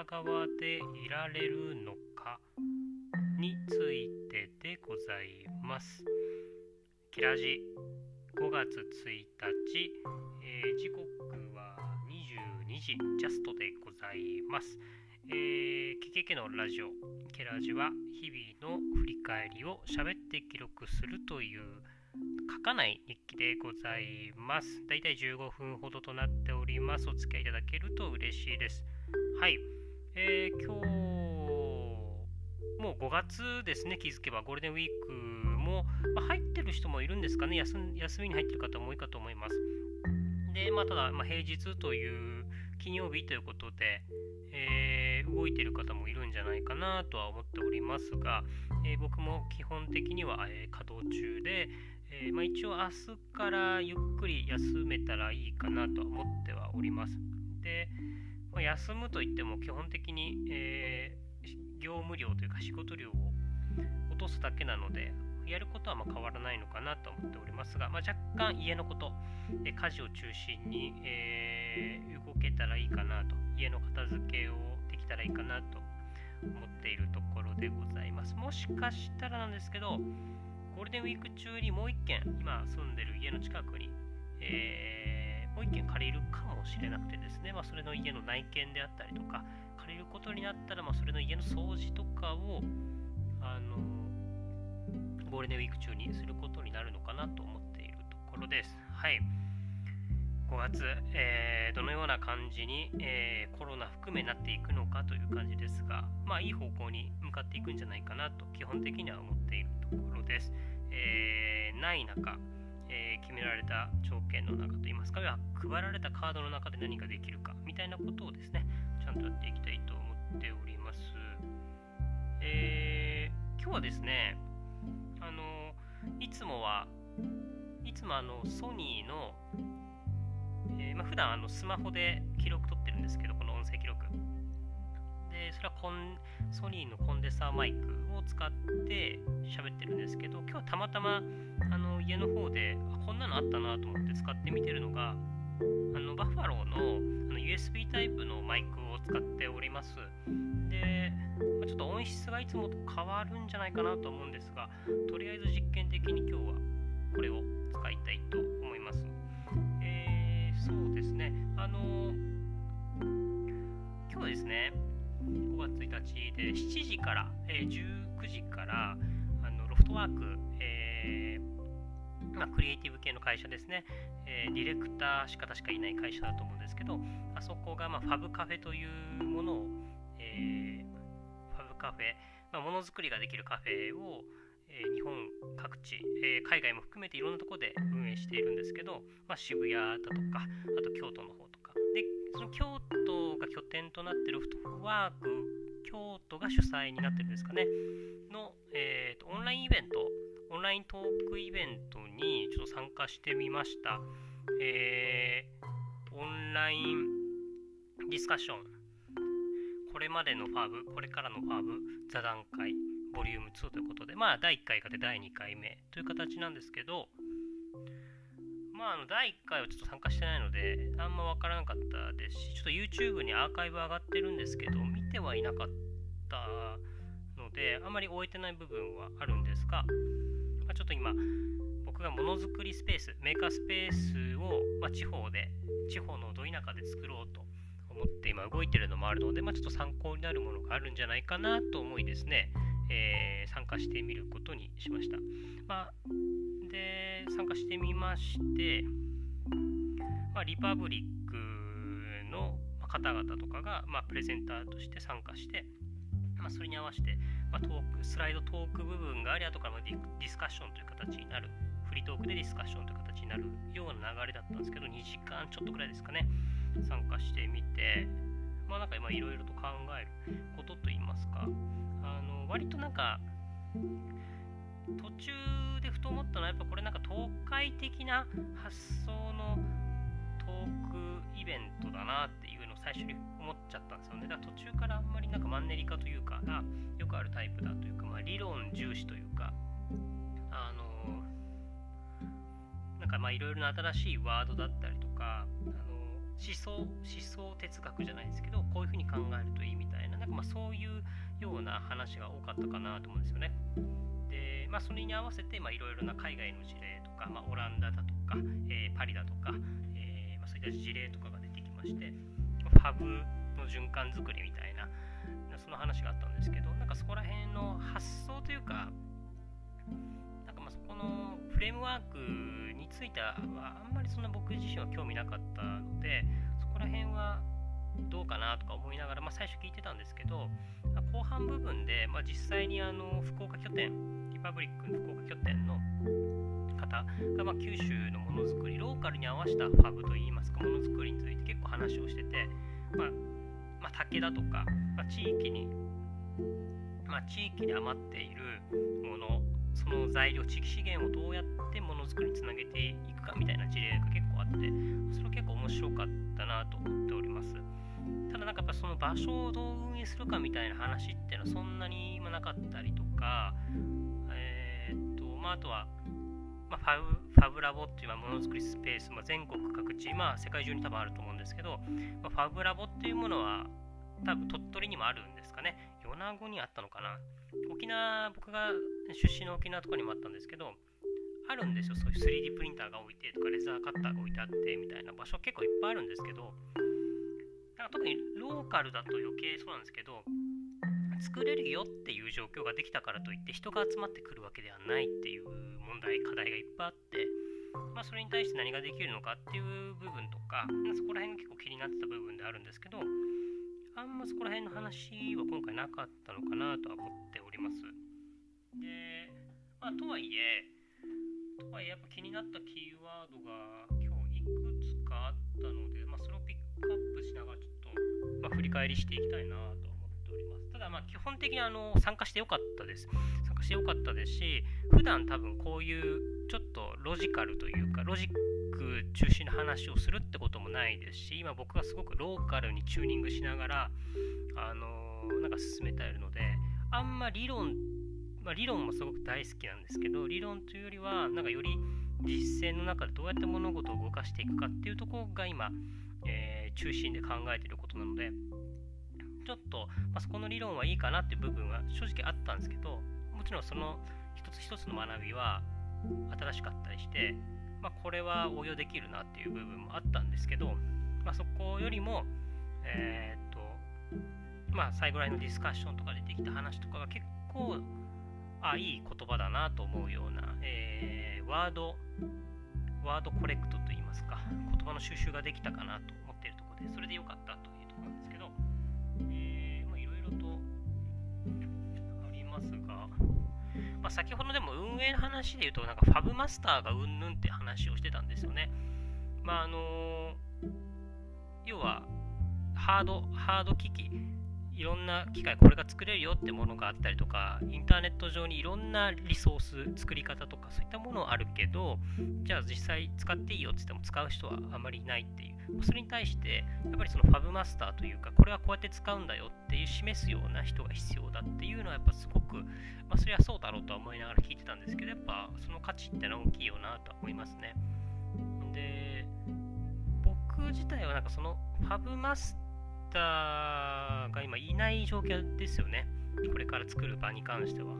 ら側でいられるのかについてでございます。キラジ5月1日、えー、時刻は22時ジャストでございます。えー、ケケケのラジオ、ケラジは日々の振り返りを喋って記録するという書かない日記でございます。だいたい15分ほどとなっております。お付き合いいただけると嬉しいです。はい。えー、今日、もう5月ですね、気づけばゴールデンウィークも、まあ、入ってる人もいるんですかね休、休みに入ってる方も多いかと思います。で、まあ、ただ、まあ、平日という金曜日ということで、えー、動いてる方もいるんじゃないかなとは思っておりますが、えー、僕も基本的には、え、稼働中で、え、まあ、一応明日からゆっくり休めたらいいかなとは思ってはおります。で、まあ、休むといっても基本的に、えー、業務量というか仕事量を落とすだけなので、やることはま変わらないのかなと思っておりますが、まあ、若干家のこと、え家事を中心に、えー、動けたらいいかなと、家の片付けをできたらいいかなと思っているところでございます。もしかしたらなんですけど、ゴールデンウィーク中にもう一軒、今住んでる家の近くに、えー、う一軒借りるかもしれなくてですね、まあ、それの家の内見であったりとか、借りることになったら、まあ、それの家の掃除とかを、あのゴールデンウィーク中にすることになるのかなと思っているところです。はい。5月、えー、どのような感じに、えー、コロナ含めなっていくのかという感じですが、まあ、いい方向に向かっていくんじゃないかなと基本的には思っているところです。えー、ない中、え決められた条件の中といいますか、配られたカードの中で何ができるかみたいなことをですね、ちゃんとやっていきたいと思っております。え今日はですね、あのいつもはいつもあのソニーのえー、まあ、普段あのスマホで記録取ってるんですけど、この音声記録。で、それはコンソニーのコンデンサーマイクを使って喋ってるんですけど、今日たまたまあの家の方であこんなのあったなと思って使ってみてるのが、あのバッファローのあの USB タイプのマイクを使っております。で、ちょっと音質がいつもと変わるんじゃないかなと思うんですが、とりあえず実験的に今日はこれを使いたいと思います。えそうですね。あの今日ですね、5月1日で7時から、えー、19時からあのロフトワーク、えー、まあ、クリエイティブ系の会社ですね、えー、ディレクターしか確かいない会社だと思うんですけど、あそこが、まあ、ファブカフェというものを、えファブカフェ、まあ、ものづくりができるカフェを、え日本各地、え海外も含めていろんなとこで運営しているんですけど、まあ、渋谷だとかあと京都の方とか。でその京都が拠点となっているフットワーク京都が主催になってるんですかね。の、えーと、オンラインイベントオンライントークイベントにちょっと参加してみました、えー、オンラインディスカッション。これまでのファーブこれからのファーブ座談会ボリューム2ということで、まあ、第1回から第2回目という形なんですけど、まあ、あの第1回はちょっと参加してないので、あんまわからなかったですし、ちょっと YouTube にアーカイブ上がってるんですけど、見てはいなかったので、あまり終えてない部分はあるんですが、まあ、ちょっと今、僕がものづくりスペース、メーカースペースを、まあ、地方で、地方のど田舎で作ろうと思って今動いてるのもあるので、まあ、ちょっと参考になるものがあるんじゃないかなと思いですね、えー、参加してみることにしました。まあ、で、参加してみまして、まあ、リパブリックの方々とかが、まあ、プレゼンターとして参加して、まあ、それに合わせて、まあ、トークスライドトーク部分があり、後からディディスカッションという形になる、フリートークでディスカッションという形になるような流れだったんですけど、2時間ちょっとぐらいですかね、参加してみて、まあなんかいろいろと考えることといいますか、割となんか途中でふと思ったのはやっぱこれなんか東海的な発想のトークイベントだなっていうのを最初に思っちゃったんですよね。だから途中からあんまりなんかマンネリ化というかがよくあるタイプだというか、まあ、理論重視というかあのなんかまあいろいろな新しいワードだったりとかあの思想思想哲学じゃないですけどこういうふうに考えるといいみたいななんかまあそういうような話が多かったかなと思うんですよね。で、まあ、それに合わせていろいろな海外の事例とか、まあ、オランダだとか、えー、パリだとか、えー、まあ、そういった事例とかが出てきましてファブの循環作りみたいなその話があったんですけどなんかそこら辺の発想というかなんかまあそこのフレームワークについてはあんまりそんな僕自身は興味なかったのでそこら辺はどうかなとか思いながら、まあ、最初聞いてたんですけど後半部分で、まあ、実際にあの福岡拠点リパブリックの福岡拠点の方が、ま、九州のものづくりローカルに合わせたファブといいますかものづくりについて結構話をしてて、まま、竹だとか、ま、地域に、ま、地域に余っているものその材料地域資源をどうやってものづくりにつなげていくかみたいな事例が結構あってそれは結構面白かったなと思っております。ただなんかやっぱその場所をどう運営するかみたいな話っていうのはそんなに今なかったりとかえー、っとまああとはまあ、ファブファブラボっていうものづくりスペース、まあ、全国各地、まあ、世界中に多分あると思うんですけど、まあ、ファブラボっていうものは多分鳥取にもあるんですかね。米子にあったのかな。沖縄僕が出身の沖縄とかにもあったんですけどあるんですよ。そういう 3D プリンターが置いてとかレザーカッターが置いてあってみたいな場所結構いっぱいあるんですけどなんか特にローカルだと余計そうなんですけど作れるよっていう状況ができたからといって人が集まってくるわけではないっていう問題課題がいっぱいあって、まあ、それに対して何ができるのかっていう部分とかそこら辺が結構気になってた部分であるんですけどあんまそこら辺の話は今回なかったのかなとは思っております。で、まあ、とはいえとはいえやっぱ気になったキーワードが今日いくつかあったので、まあ、それをピッ返りしていきたいなと思っておりますただま基本的にあの参加してよかったです。参加してよかったですし、普段多分こういうちょっとロジカルというか、ロジック中心の話をするってこともないですし、今僕はすごくローカルにチューニングしながら、あのー、なんか進めているので、あんま理論、まあ、理論もすごく大好きなんですけど、理論というよりは、なんかより実践の中でどうやって物事を動かしていくかっていうところが今、えー、中心で考えていることなので、ちょっと、まあ、そこの理論はいいかなっていう部分は正直あったんですけどもちろんその一つ一つの学びは新しかったりして、まあ、これは応用できるなっていう部分もあったんですけど、まあ、そこよりもえー、っとまあ最後らへのディスカッションとかでできた話とかが結構あいい言葉だなと思うような、えー、ワードワードコレクトといいますか言葉の収集ができたかなと思っているところでそれでよかったというところなんですけどますが、まあ、先ほどでも運営の話で言うと、なんかファブマスターがうんぬんって話をしてたんですよね。まああの要はハード、ハード機器、いろんな機械、これが作れるよってものがあったりとか、インターネット上にいろんなリソース、作り方とか、そういったものあるけど、じゃあ実際使っていいよって言っても使う人はあまりいないっていう。それに対して、やっぱりそのファブマスターというか、これはこうやって使うんだよっていう示すような人が必要だっていうのは、やっぱすごく、まあ、それはそうだろうとは思いながら聞いてたんですけど、やっぱその価値ってのは大きいよなとは思いますね。で、僕自体はなんかそのファブマスターが今いない状況ですよね。これから作る場に関しては。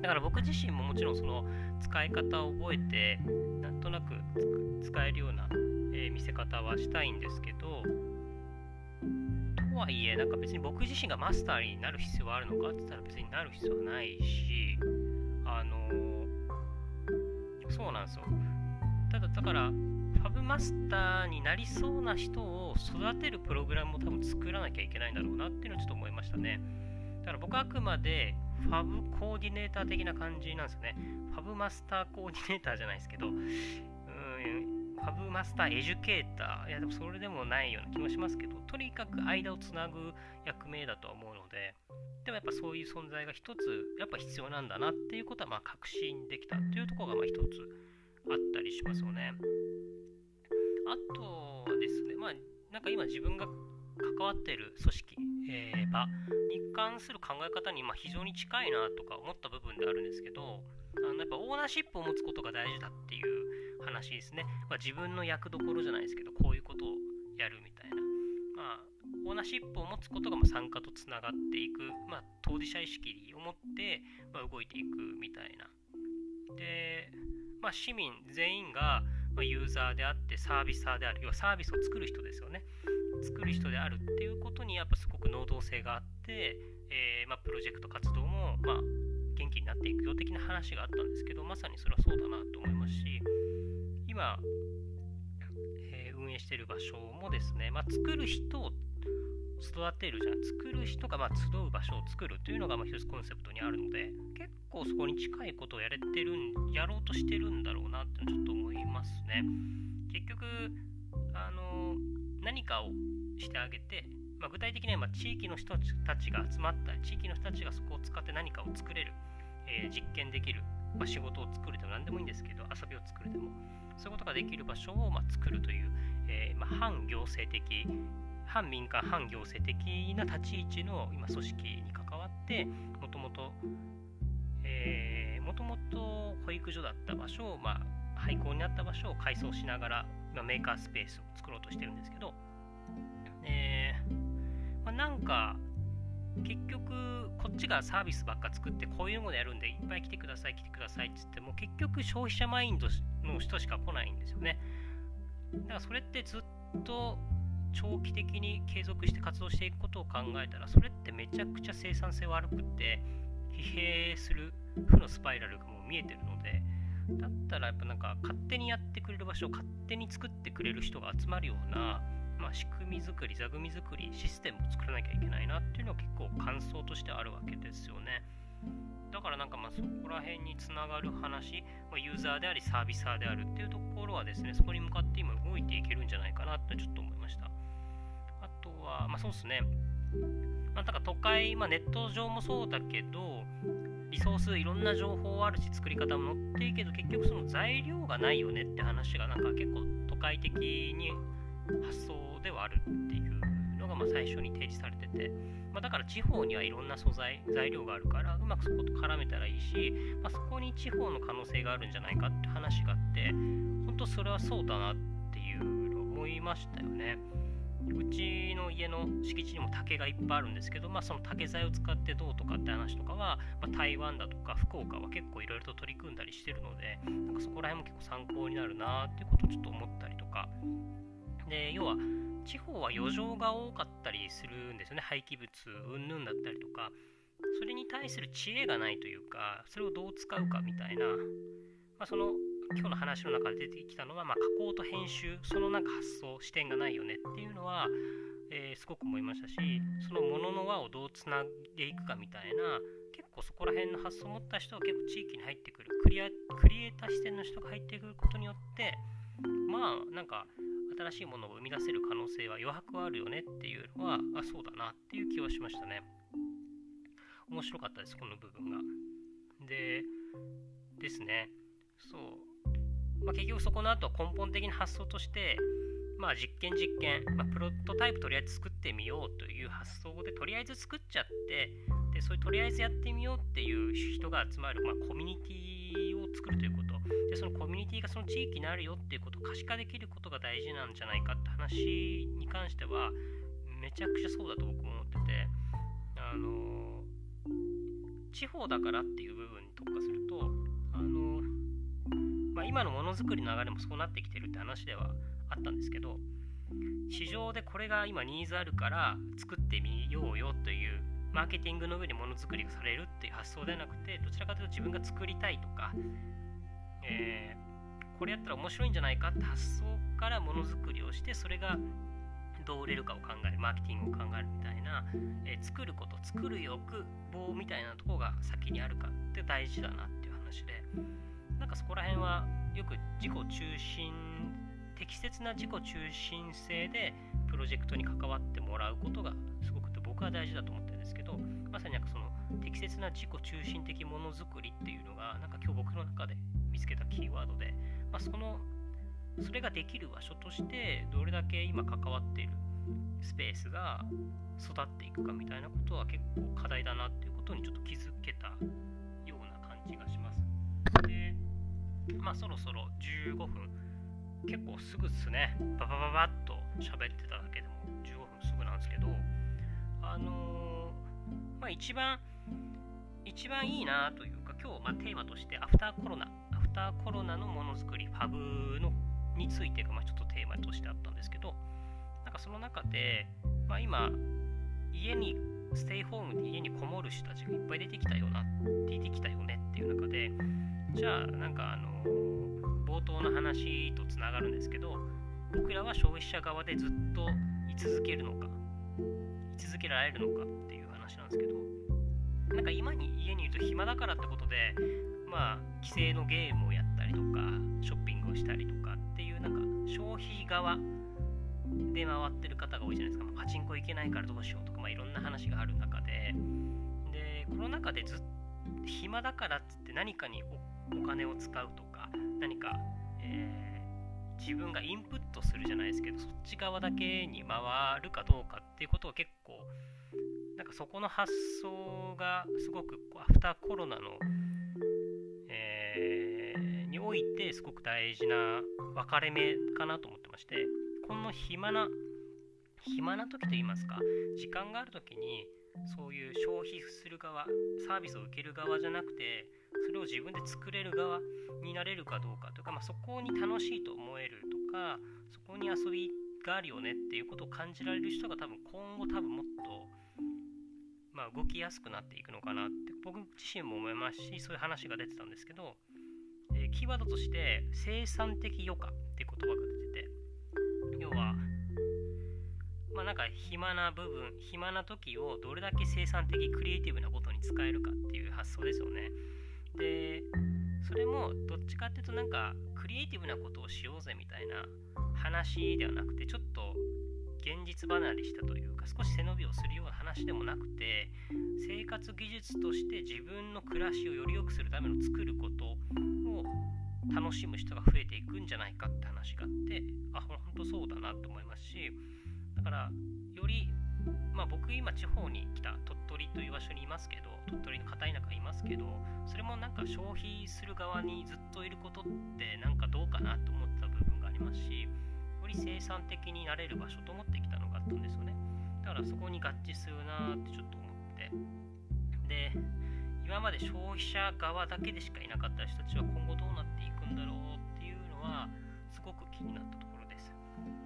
だから僕自身ももちろんその使い方を覚えて、なんとなく使えるような、えー、見せ方はしたいんですけど、とはいえ、なんか別に僕自身がマスターになる必要はあるのかって言ったら別になる必要はないし、あのー、そうなんですよ。ただ、だから、ファブマスターになりそうな人を育てるプログラムを多分作らなきゃいけないんだろうなっていうのをちょっと思いましたね。だから僕はあくまでファブコーディネーター的な感じなんですよね。ファブマスターコーディネーターじゃないですけど、うんファブマスターエデュケーター、いやでもそれでもないような気もしますけど、とにかく間をつなぐ役目だとは思うので、でもやっぱそういう存在が一つやっぱ必要なんだなっていうことはまあ確信できたというところがまあ一つあったりしますよね。あとはですね、まあ、なんか今自分が関わっている組織、えー、場に関する考え方にま非常に近いなとか思った部分であるんですけど、あのやっぱオーナーシップを持つことが大事だっていう話ですね。まあ、自分の役どころじゃないですけど、こういうことをやるみたいな、まあ、オーナーシップを持つことがま参加とつながっていく、まあ、当事者意識を持って、ま動いていくみたいな。で、まあ、市民全員がユーザーであってサービサーである、要はサービスを作る人ですよね。作る人であるっていうことにやっぱすごく能動性があって、えー、ま、プロジェクト活動も、ま、元気になっていくよ的な話があったんですけどまさにそれはそうだなと思いますし今、えー、運営している場所もですね、まあ、作る人を育てるじゃん。作る人がま集う場所を作るというのがまあ一つコンセプトにあるので結構そこに近いことをやれてるんやろうとしてるんだろうなってちょっと思いますね。結局あの何かをしてあげて、まあ、具体的にはま地域の人たちが集まった地域の人たちがそこを使って何かを作れる、えー、実験できる、まあ、仕事を作るでも何でもいいんですけど遊びを作るでも。そういうことができる場所をま作るという、えー、ま反行政的反民間反行政的な立ち位置の今組織に関わってもともともともと保育所だった場所を、まあ、廃校になった場所を改装しながら今メーカースペースを作ろうとしてるんですけど、えーまあ、なんか結局こっちがサービスばっか作ってこういうものやるんでいっぱい来てください来てくださいっつっても結局消費者マインドの人しか来ないんですよね。だからそれってずっと長期的に継続して活動していくことを考えたらそれってめちゃくちゃ生産性悪くって疲弊する負のスパイラルがもう見えてるのでだったらやっぱなんか勝手にやってくれる場所を勝手に作ってくれる人が集まるような、まあ、仕組み作り座組み作りシステムを作らなきゃいけないなっていうのは結構感想としてあるわけですよね。だからなんかまあそこら辺につながる話、まあ、ユーザーでありサービサーであるっていうところはですねそこに向かって今動いていけるんじゃないかなってちょっと思いましたあとは、まあそうですね。まあ、だか都会、まあ、ネット上もそうだけど、リソース、いろんな情報あるし、作り方も載っていいけど、結局その材料がないよねって話が、なんか結構都会的に発想ではあるっていうまあ最初に提示されてて、まあ、だから地方にはいろんな素材、材料があるから、うまくそこと絡めたらいいし、まあ、そこに地方の可能性があるんじゃないかって話があって、本当それはそうだなっていうのを思いましたよね。うちの家の敷地にも竹がいっぱいあるんですけど、まあ、その竹材を使ってどうとかって話とかは、まあ、台湾だとか福岡は結構いろいろと取り組んだりしてるのでなんかそこら辺も結構参考になるなっていうことをちょっと思ったりとかで要は地方は余剰が多かったりするんですよね。廃棄物云々だったりとか。それに対する知恵がないというかそれをどう使うかみたいな、まあ、その今日の話の中で出てきたのは、まあ、加工と編集そのなんか発想視点がないよねっていうのは、えー、すごく思いましたしそのものの輪をどうつないでいくかみたいな結構そこら辺の発想を持った人は結構地域に入ってくるクリアクリエイター視点の人が入ってくることによってまあなんか新しいものを生み出せる可能性は余白はあるよねっていうのはあそうだなっていう気はしましたね。面白かったですこの部分が。でですね。そう。まあ、結局そこの後根本的な発想として、まあ、実験実験、まあ、プロトタイプとりあえず作ってみようという発想でとりあえず作っちゃってでそういうとりあえずやってみようっていう人が集まる、まあ、コミュニティを作るということ。でそのコミュニティがその地域にあるよっていうことを可視化できることが大事なんじゃないかって話に関してはめちゃくちゃそうだと僕も思ってて。あの地方だからっていう部分に特化するとあのまあ、今のものづくりの流れもそうなってきてるって話ではあったんですけど市場でこれが今ニーズあるから作ってみようよというマーケティングの上でものづくりがされるっていう発想ではなくてどちらかというと自分が作りたいとか、えー、これやったら面白いんじゃないかって発想からものづくりをしてそれがどう売れるかを考えるマーケティングを考えるみたいな、えー、作ること作る欲望みたいなとこが先にあるかって大事だなっていう話でなんかそこら辺はよく自己中心適切な自己中心性でプロジェクトに関わってもらうことがすごくて僕は大事だと思ってですけどまさになんかその適切な自己中心的ものづくりっていうのがなんか今日僕の中で見つけたキーワードで、まあ、そのそれができる場所としてどれだけ今関わっているスペースが育っていくかみたいなことは結構課題だなっていうことにちょっと気づけたような感じがします。でまあそろそろ15分結構すぐっすねババババッと喋ってただけでも15分すぐなんですけどあのー、まあ一番一番いいなというか今日まテーマとしてアフターコロナアフターコロナのものづくりファブのについてがまちょっとテーマとしてあったんですけどなんかその中で、まあ、今家にステイホームで家にこもる人たちがいっぱい出てきたよな出てきたよねっていう中でじゃあなんかあの冒頭の話とつながるんですけど僕らは消費者側でずっと居続けるのか居続けられるのかって話なんですけどなんか今に家にいると暇だからってことでまあ規制のゲームをやったりとかショッピングをしたりとかっていうなんか消費側で回ってる方が多いじゃないですか、まあ、パチンコ行けないからどうしようとか、まあ、いろんな話がある中で。でコロナ禍でずっと暇だからっつって何かにお金を使うとか何か、えー、自分がインプットするじゃないですけどそっち側だけに回るかどうかっていうことを結構なんかそこの発想がすごくアフターコロナの、えー、においてすごく大事な分かれ目かなと思ってましてこの暇な暇な時と言いますか時間がある時にそういう消費する側サービスを受ける側じゃなくてそれを自分で作れる側になれるかどうかというか、まあ、そこに楽しいと思えるとかそこに遊びがあるよねっていうことを感じられる人が多分今後多分もっと、まあ、動きやすくなっていくのかなって僕自身も思いますしそういう話が出てたんですけど、えー、キーワードとして生産的余暇って言葉が出てて要はまあなんか暇な部分暇な時をどれだけ生産的クリエイティブなことに使えるかっていう発想ですよね。でそれもどっちかっていうとなんかクリエイティブなことをしようぜみたいな話ではなくてちょっと現実離れしたというか少し背伸びをするような話でもなくて生活技術として自分の暮らしをより良くするための作ることを楽しむ人が増えていくんじゃないかって話があってあ本当そうだなと思いますしだからよりまあ僕今地方に来た鳥取という場所にいますけど鳥取の片田舎いますけどそれもなんか消費する側にずっといることってなんかどうかなと思ってた部分がありますしより生産的になれる場所と思ってきたのがあったんですよね。だからそこに合致するなってちょっと思って。で今まで消費者側だけでしかいなかった人たちは今後どうなっていくんだろうっていうのはすごく気になったところです。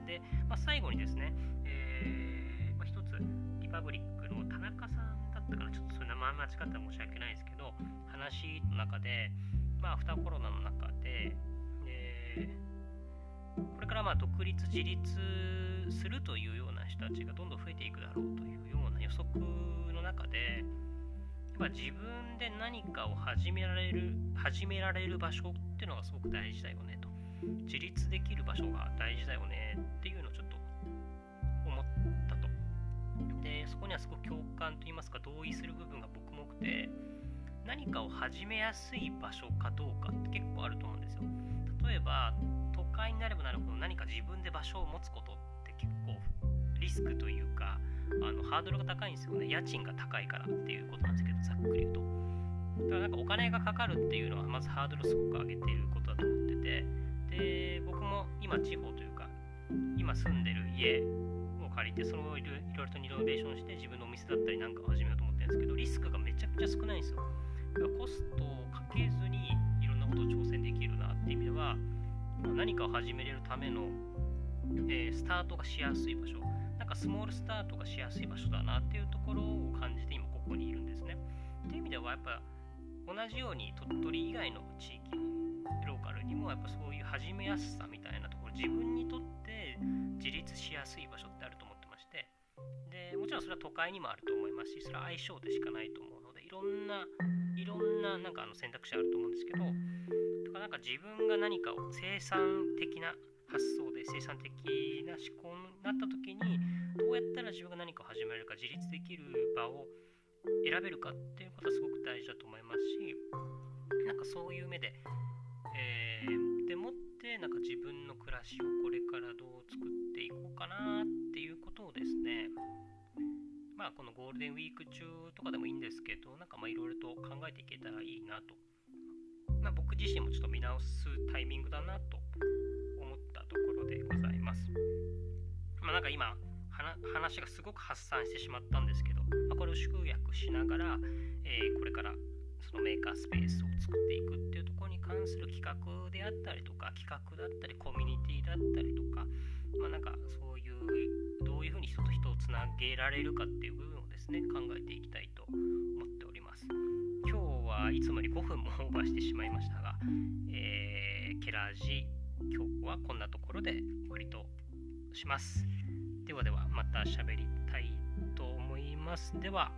で、まあ、最後にですね、えーまあ、一つリパブリックの田中さんだったからちょっとそういう名前間違ったら申し訳ないですけど話の中で、まあ、アフターコロナの中で、えー、これからまあ独立自立するというような人たちがどんどん増えていくだろうというような予測の中でやっぱ自分で何かを始められる始められる場所っていうのがすごく大事だよねと。自立できる場所が大事だよねっていうのをちょっと思ったと。でそこにはすごく共感といいますか同意する部分が僕も多くて何かを始めやすい場所かどうかって結構あると思うんですよ。例えば会になればなるほど何か自分で場所を持つことって結構リスクというかあのハードルが高いんですよね。家賃が高いからっていうことなんですけどざっくり言うと。だからなんかお金がかかるっていうのはまずハードルをすごく上げていることだと思ってて。で僕も今地方というか今住んでる家を借りてそれをいろいろとリノベーションして自分のお店だったりなんかを始めようと思ってるんですけどリスクがめちゃくちゃ少ないんですよ。コストをかけずにいろんなことを挑戦できるなっていう意味では何かを始めれるための、えー、スタートがしやすい場所。なんかスモールスタートがしやすい場所だなっていうところを感じて今ここにいるんですね。っていう意味ではやっぱ同じように鳥取以外の地域のローカルにもやっぱそういう始めやすさみたいなところ自分にとって自立しやすい場所ってあると思ってまして。でもちろんそれは都会にもあると思いますしそれは相性でしかないと思うろんないろんななんかあの選択肢あると思うんですけどとかなんか自分が何かを生産的な発想で生産的な思考になった時にどうやったら自分が何かを始めるか自立できる場を選べるかっていうことはすごく大事だと思いますしなんかそういう目で、えー、でもってなんか自分の暮らしをこれからどう作っていこうかなっていうことをですねまあこのゴールデンウィーク中とかでもいいんですけどなんかまあいろいろと考えていけたらいいなと、まあ、僕自身もちょっと見直すタイミングだなと思ったところでございます。まあなんか今話がすごく発散してしまったんですけど、まあ、これを集約しながら、えー、これからそのメーカースペースを作っていくっていうところに関する企画であったりとか企画だったりコミュニティだったりとか、まあ、なんかそういうどういうふうに人と人をつなげられるかっていう部分をですね考えていきたいと思っております。今日はいつもより5分もオーバーしてしまいましたが、えー、ケラージ今日はこんなところで終わりとします。ではではまた喋りたいと思います。では。